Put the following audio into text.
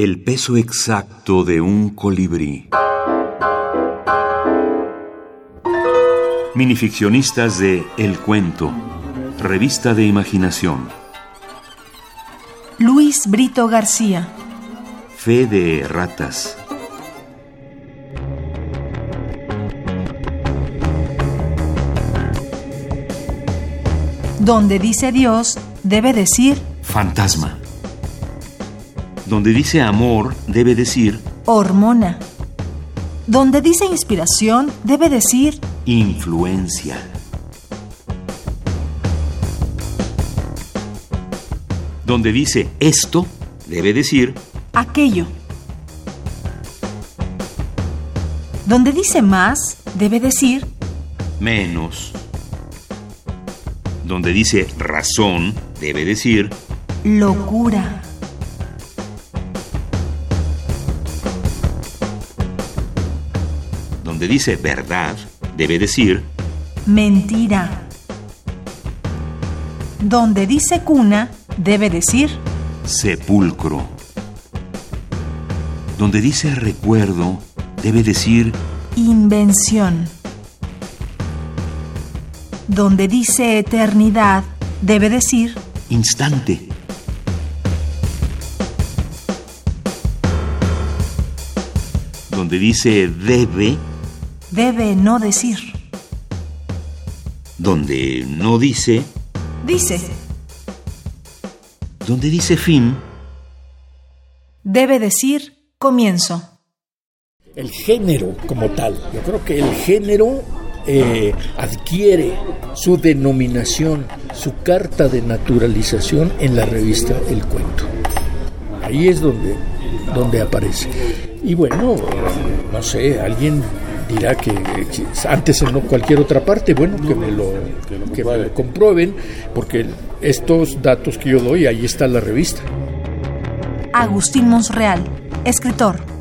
El peso exacto de un colibrí. Minificcionistas de El Cuento, revista de imaginación. Luis Brito García. Fe de ratas. Donde dice Dios, debe decir Fantasma. Donde dice amor, debe decir hormona. Donde dice inspiración, debe decir influencia. Donde dice esto, debe decir aquello. Donde dice más, debe decir menos. Donde dice razón, debe decir locura. Donde dice verdad, debe decir mentira. Donde dice cuna, debe decir sepulcro. Donde dice recuerdo, debe decir invención. Donde dice eternidad, debe decir instante. Donde dice debe, debe no decir. Donde no dice, dice. Donde dice fin, debe decir comienzo. El género como tal. Yo creo que el género eh, adquiere su denominación, su carta de naturalización en la revista El Cuento. Ahí es donde, donde aparece. Y bueno, no sé, alguien dirá que antes en cualquier otra parte, bueno, que me lo, que me lo comprueben, porque estos datos que yo doy, ahí está la revista. Agustín Monsreal, escritor.